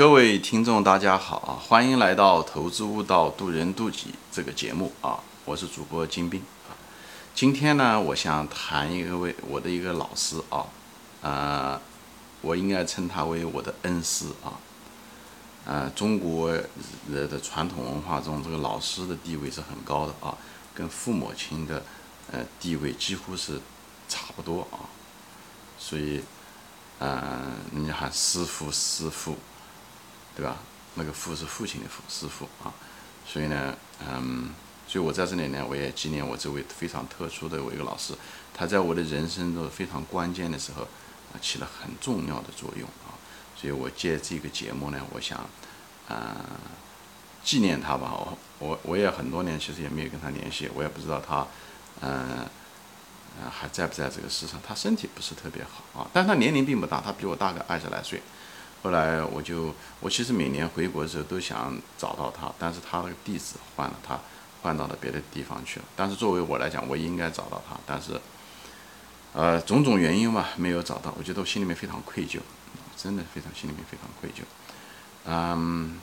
各位听众，大家好啊！欢迎来到《投资悟道，渡人渡己》这个节目啊！我是主播金兵啊。今天呢，我想谈一个位我的一个老师啊，呃，我应该称他为我的恩师啊。呃，中国的的传统文化中，这个老师的地位是很高的啊，跟父母亲的呃地位几乎是差不多啊。所以，嗯，人家喊师傅，师傅。对吧？那个父是父亲的父，师傅啊，所以呢，嗯，所以我在这里呢，我也纪念我这位非常特殊的我一个老师，他在我的人生中非常关键的时候啊，起了很重要的作用啊，所以我借这个节目呢，我想啊，纪念他吧。我我我也很多年其实也没有跟他联系，我也不知道他嗯嗯还在不在这个世上。他身体不是特别好啊，但他年龄并不大，他比我大个二十来岁。后来我就，我其实每年回国的时候都想找到他，但是他那个地址换了，他换到了别的地方去了。但是作为我来讲，我应该找到他，但是，呃，种种原因嘛，没有找到。我觉得我心里面非常愧疚，真的非常心里面非常愧疚。嗯，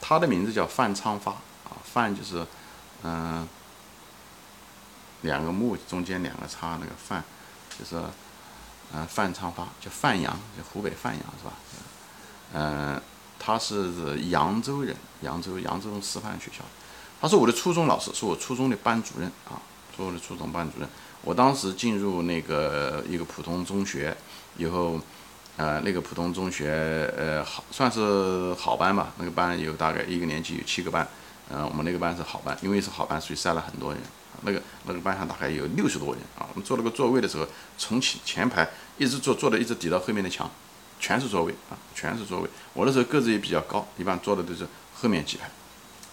他的名字叫范昌发啊，范就是，嗯，两个木中间两个叉那个范，就是。嗯，范昌发叫范阳，就湖北范阳是吧？嗯，他是扬州人，扬州扬州师范学校，他是我的初中老师，是我初中的班主任啊，做我的初中班主任。我当时进入那个一个普通中学以后，呃，那个普通中学呃好算是好班吧，那个班有大概一个年级有七个班，嗯，我们那个班是好班，因为是好班，所以塞了很多人。那个那个班上大概有六十多人啊，我们坐那个座位的时候，从前前排一直坐坐的一直抵到后面的墙，全是座位啊，全是座位。我那时候个子也比较高，一般坐的都是后面几排。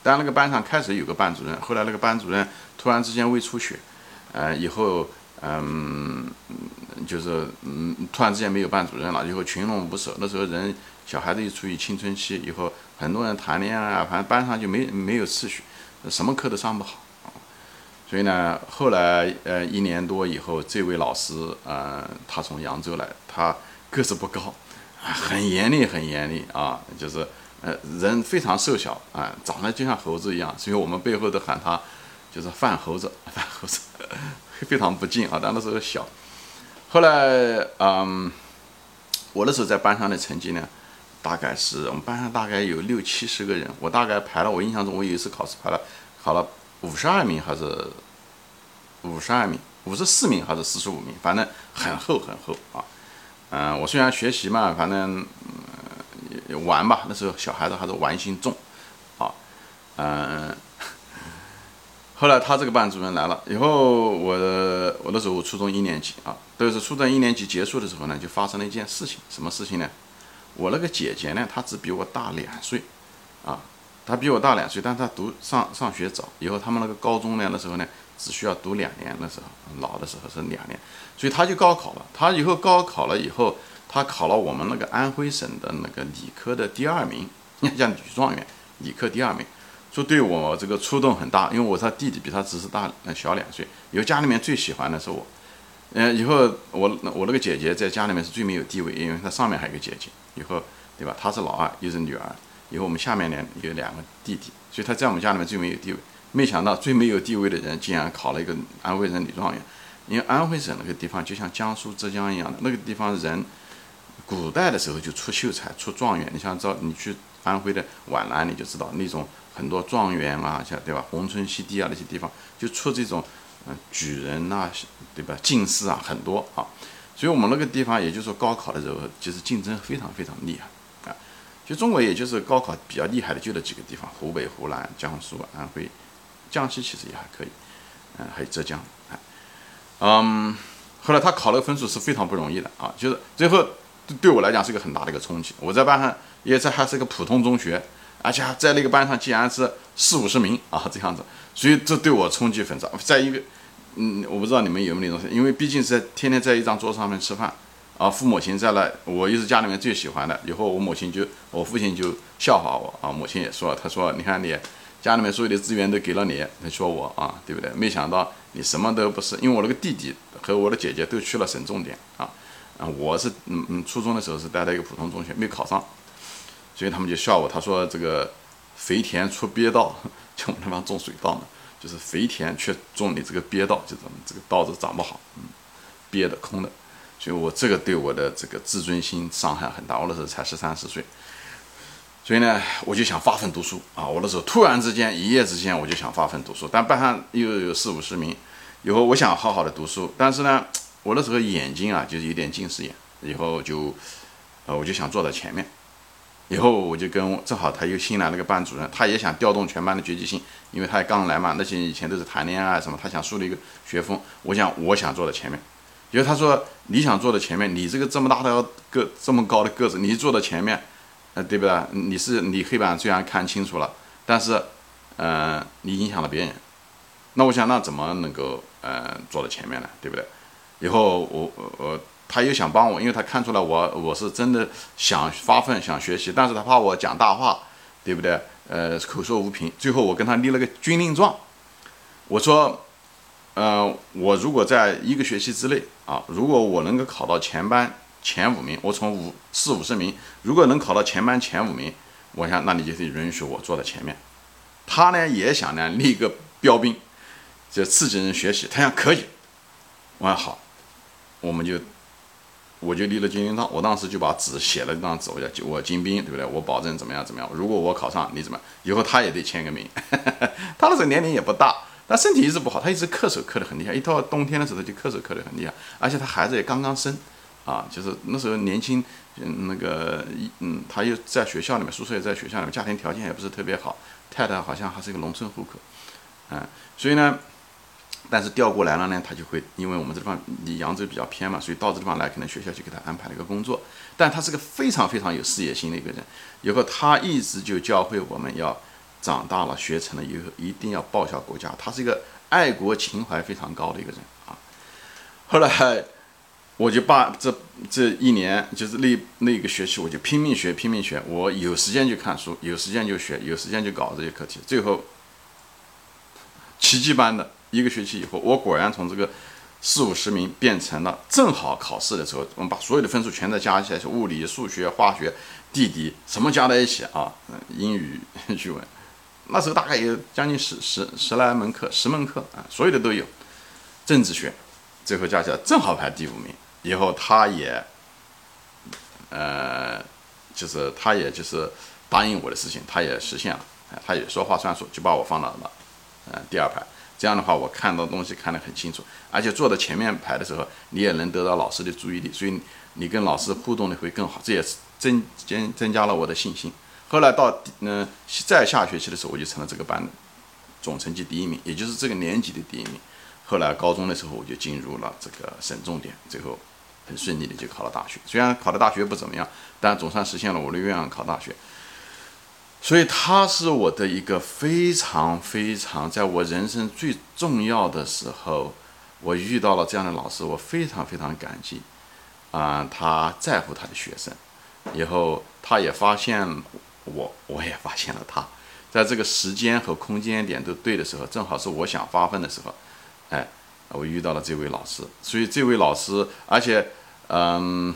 但那个班上开始有个班主任，后来那个班主任突然之间胃出血，呃，以后嗯，就是嗯，突然之间没有班主任了，以后群龙无首。那时候人小孩子又处于青春期，以后很多人谈恋爱啊，反正班上就没没有秩序，什么课都上不好。所以呢，后来呃一年多以后，这位老师呃他从扬州来，他个子不高，很严厉很严厉啊，就是呃人非常瘦小啊，长得就像猴子一样，所以我们背后都喊他就是饭猴子，饭猴子非常不敬啊。但那时候小，后来嗯，我那时候在班上的成绩呢，大概是我们班上大概有六七十个人，我大概排了，我印象中我有一次考试排了考了。五十二名还是五十二名？五十四名还是四十五名？反正很厚很厚啊。嗯，我虽然学习嘛，反正玩吧。那时候小孩子还是玩心重啊。嗯，后来他这个班主任来了以后，我我那时候初中一年级啊，都是初中一年级结束的时候呢，就发生了一件事情。什么事情呢？我那个姐姐呢，她只比我大两岁啊。他比我大两岁，但他读上上学早，以后他们那个高中呢，那时候呢只需要读两年，那时候老的时候是两年，所以他就高考了。他以后高考了以后，他考了我们那个安徽省的那个理科的第二名，叫女状元，理科第二名，说对我这个触动很大，因为我他弟弟比他只是大小两岁，以后家里面最喜欢的是我，嗯，以后我我那个姐姐在家里面是最没有地位，因为她上面还有个姐姐，以后对吧？她是老二，又是女儿。以后我们下面呢有两个弟弟，所以他在我们家里面最没有地位。没想到最没有地位的人竟然考了一个安徽省女状元。因为安徽省那个地方就像江苏、浙江一样的，那个地方人古代的时候就出秀才、出状元。你像照你去安徽的皖南，你就知道那种很多状元啊，像对吧？宏村西堤啊那些地方就出这种嗯举人呐，对吧？进士啊很多啊。所以我们那个地方，也就是说高考的时候，就是竞争非常非常厉害。就中国，也就是高考比较厉害的就那几个地方：湖北、湖南、江苏、安徽、江西，其实也还可以，嗯，还有浙江，嗯，后来他考了分数是非常不容易的啊，就是最后对我来讲是一个很大的一个冲击。我在班上也在还是个普通中学，而且在那个班上竟然是四五十名啊这样子，所以这对我冲击很大。在一个，嗯，我不知道你们有没有那种，因为毕竟是在天天在一张桌上面吃饭。啊，父母亲在那，我又是家里面最喜欢的。以后我母亲就，我父亲就笑话我啊。母亲也说，他说，你看你家里面所有的资源都给了你，他说我啊，对不对？没想到你什么都不是，因为我那个弟弟和我的姐姐都去了省重点啊，啊，我是嗯嗯，初中的时候是待在一个普通中学，没考上，所以他们就笑我，他说这个肥田出鳖道，就我们那方种水稻嘛，就是肥田却种你这个鳖道，就怎么这个稻子长不好，嗯，憋的空的，所以我这个对我的这个自尊心伤害很大。我那时候才十三四岁，所以呢，我就想发奋读书啊！我那时候突然之间一夜之间我就想发奋读书，但班上又有四五十名，以后我想好好的读书，但是呢，我那时候眼睛啊就是有点近视眼，以后就呃我就想坐在前面。以后我就跟正好他又新来了个班主任，他也想调动全班的积极性，因为他也刚来嘛，那些以前都是谈恋爱什么，他想树立一个学风。我想我想坐在前面，因为他说你想坐在前面，你这个这么大的个这么高的个子，你坐在前面，呃，对不对？你是你黑板虽然看清楚了，但是，呃，你影响了别人。那我想那怎么能够呃坐在前面呢？对不对？以后我我。他又想帮我，因为他看出来我我是真的想发奋想学习，但是他怕我讲大话，对不对？呃，口说无凭。最后我跟他立了个军令状，我说，呃，我如果在一个学期之内啊，如果我能够考到前班前五名，我从五四五十名，如果能考到前班前五名，我想那你就得允许我坐在前面。他呢也想呢立个标兵，就刺激人学习。他想可以，我说好，我们就。我就立了金兵状，我当时就把纸写了一张纸，我叫我金兵，对不对？我保证怎么样怎么样。如果我考上，你怎么？以后他也得签个名。他那时候年龄也不大，他身体一直不好，他一直咳嗽咳得很厉害。一到冬天的时候就咳嗽咳得很厉害，而且他孩子也刚刚生，啊，就是那时候年轻，嗯，那个一嗯，他又在学校里面，宿舍也在学校里面，家庭条件也不是特别好，太太好像还是一个农村户口，嗯，所以呢。但是调过来了呢，他就会因为我们这地方离扬州比较偏嘛，所以到这地方来，可能学校就给他安排了一个工作。但他是个非常非常有事业心的一个人，以后他一直就教会我们要长大了学成了以后一定要报效国家。他是一个爱国情怀非常高的一个人啊。后来我就把这这一年就是那那个学期，我就拼命学拼命学，我有时间就看书，有时间就学，有时间就搞这些课题，最后奇迹般的。一个学期以后，我果然从这个四五十名变成了正好考试的时候，我们把所有的分数全都加起来，是物理、数学、化学、地理什么加在一起啊？英语、语文，那时候大概有将近十十十来门课，十门课啊，所有的都有。政治学最后加起来正好排第五名。以后他也，呃，就是他也就是答应我的事情，他也实现了，他也说话算数，就把我放到了呃第二排。这样的话，我看到东西看得很清楚，而且坐在前面排的时候，你也能得到老师的注意力，所以你跟老师互动的会更好，这也是增增增加了我的信心。后来到嗯再下学期的时候，我就成了这个班总成绩第一名，也就是这个年级的第一名。后来高中的时候，我就进入了这个省重点，最后很顺利的就考了大学。虽然考的大学不怎么样，但总算实现了我的愿望，考大学。所以他是我的一个非常非常，在我人生最重要的时候，我遇到了这样的老师，我非常非常感激。啊，他在乎他的学生，以后他也发现我，我也发现了他，在这个时间和空间点都对的时候，正好是我想发奋的时候，哎，我遇到了这位老师。所以这位老师，而且，嗯，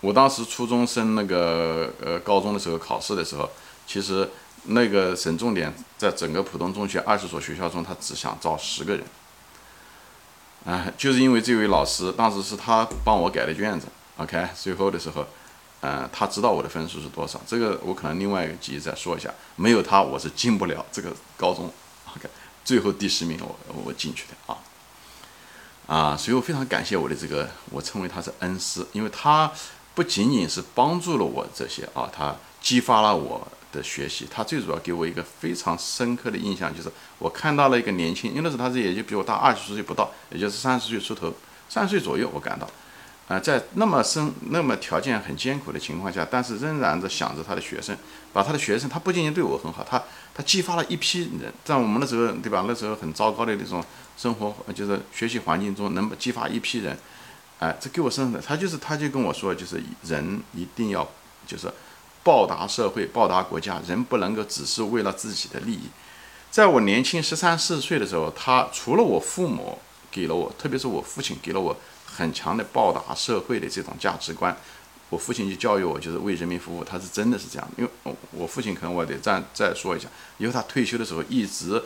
我当时初中升那个呃高中的时候考试的时候。其实那个省重点在整个普通中学二十所学校中，他只想招十个人。哎，就是因为这位老师当时是他帮我改的卷子，OK，最后的时候，嗯，他知道我的分数是多少，这个我可能另外一个集再说一下。没有他，我是进不了这个高中，OK，最后第十名我我进去的啊，啊，所以我非常感谢我的这个，我称为他是恩师，因为他不仅仅是帮助了我这些啊，他激发了我。的学习，他最主要给我一个非常深刻的印象，就是我看到了一个年轻，因为那时候他是也就比我大二十岁不到，也就是三十岁出头，三十岁左右，我感到，啊，在那么深、那么条件很艰苦的情况下，但是仍然的想着他的学生，把他的学生，他不仅仅对我很好，他他激发了一批人，在我们那时候，对吧？那时候很糟糕的那种生活，就是学习环境中，能激发一批人，哎，这给我深的，他就是他就跟我说，就是人一定要就是。报答社会，报答国家，人不能够只是为了自己的利益。在我年轻十三四岁的时候，他除了我父母给了我，特别是我父亲给了我很强的报答社会的这种价值观，我父亲就教育我，就是为人民服务，他是真的是这样。因为我我父亲可能我得再再说一下，因为他退休的时候一直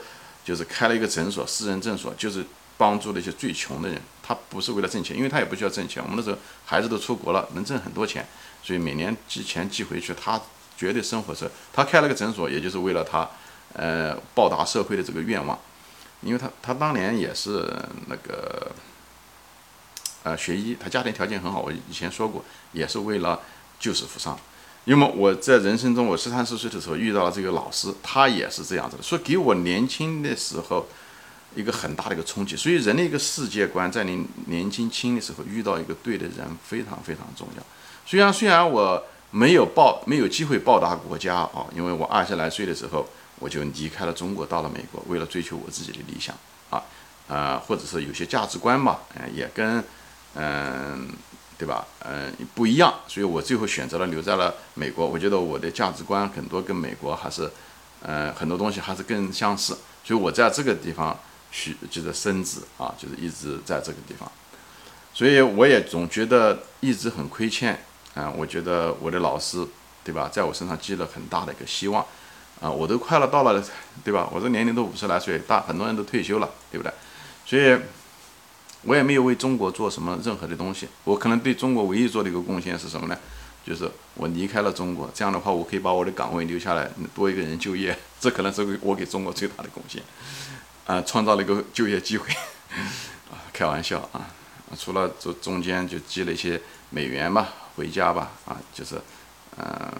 就是开了一个诊所，私人诊所，就是帮助那些最穷的人。他不是为了挣钱，因为他也不需要挣钱。我们那时候孩子都出国了，能挣很多钱，所以每年寄钱寄回去，他绝对生活是。他开了个诊所，也就是为了他呃报答社会的这个愿望。因为他他当年也是那个。呃，学医，他家庭条件很好。我以前说过，也是为了救死扶伤。因为我在人生中，我十三四岁的时候遇到了这个老师，他也是这样子的，所以给我年轻的时候一个很大的一个冲击。所以人的一个世界观，在你年轻轻的时候遇到一个对的人，非常非常重要。虽然虽然我没有报没有机会报答国家啊，因为我二十来岁的时候我就离开了中国，到了美国，为了追求我自己的理想啊啊，或者是有些价值观嘛，嗯，也跟。嗯，对吧？嗯，不一样，所以我最后选择了留在了美国。我觉得我的价值观很多跟美国还是，呃，很多东西还是更相似。所以我在这个地方去就是升职啊，就是一直在这个地方。所以我也总觉得一直很亏欠啊。我觉得我的老师，对吧，在我身上寄了很大的一个希望啊。我都快了到了，对吧？我这年龄都五十来岁，大很多人都退休了，对不对？所以。我也没有为中国做什么任何的东西，我可能对中国唯一做的一个贡献是什么呢？就是我离开了中国，这样的话我可以把我的岗位留下来，多一个人就业，这可能是我给中国最大的贡献，啊，创造了一个就业机会，啊，开玩笑啊，除了这中间就积了一些美元吧，回家吧，啊，就是，嗯，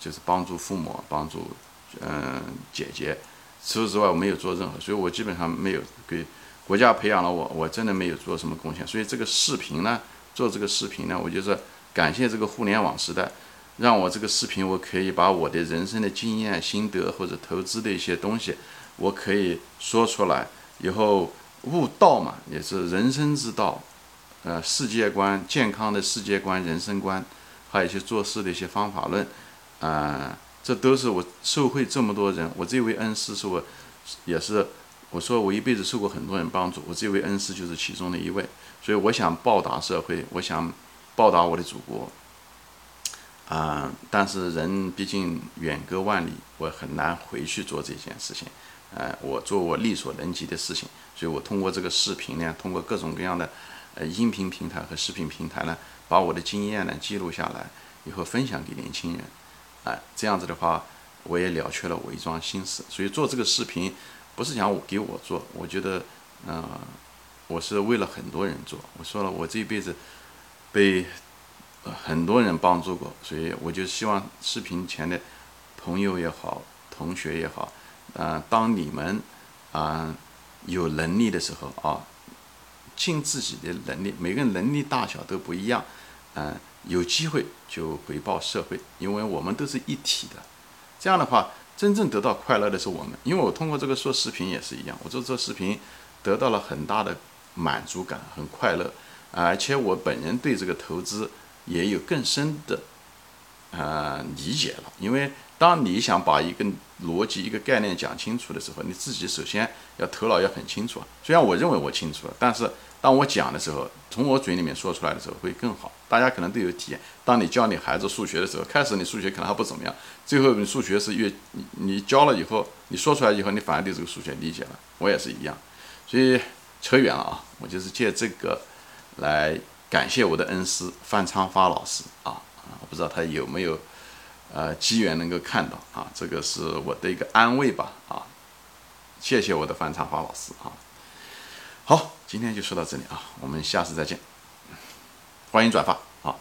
就是帮助父母，帮助嗯姐姐，除此之外我没有做任何，所以我基本上没有给。国家培养了我，我真的没有做什么贡献，所以这个视频呢，做这个视频呢，我就是感谢这个互联网时代，让我这个视频我可以把我的人生的经验、心得或者投资的一些东西，我可以说出来，以后悟道嘛，也是人生之道，呃，世界观、健康的世界观、人生观，还有一些做事的一些方法论，啊，这都是我受惠这么多人，我这位恩师是我，也是。我说我一辈子受过很多人帮助，我这位恩师就是其中的一位，所以我想报答社会，我想报答我的祖国，啊！但是人毕竟远隔万里，我很难回去做这件事情，呃，我做我力所能及的事情，所以我通过这个视频呢，通过各种各样的呃音频平台和视频平台呢，把我的经验呢记录下来，以后分享给年轻人，啊，这样子的话，我也了却了我一桩心事，所以做这个视频。不是讲我给我做，我觉得，嗯，我是为了很多人做。我说了，我这一辈子被很多人帮助过，所以我就希望视频前的朋友也好，同学也好，嗯，当你们啊有能力的时候啊，尽自己的能力，每个人能力大小都不一样，嗯，有机会就回报社会，因为我们都是一体的。这样的话。真正得到快乐的是我们，因为我通过这个做视频也是一样，我做这视频得到了很大的满足感，很快乐，而且我本人对这个投资也有更深的呃理解了。因为当你想把一个逻辑、一个概念讲清楚的时候，你自己首先要头脑要很清楚。虽然我认为我清楚了，但是。当我讲的时候，从我嘴里面说出来的时候会更好。大家可能都有体验。当你教你孩子数学的时候，开始你数学可能还不怎么样，最后你数学是越你你教了以后，你说出来以后，你反而对这个数学理解了。我也是一样。所以扯远了啊，我就是借这个来感谢我的恩师范昌发老师啊啊，我不知道他有没有呃机缘能够看到啊，这个是我的一个安慰吧啊，谢谢我的范昌发老师啊。好，今天就说到这里啊，我们下次再见，欢迎转发，好。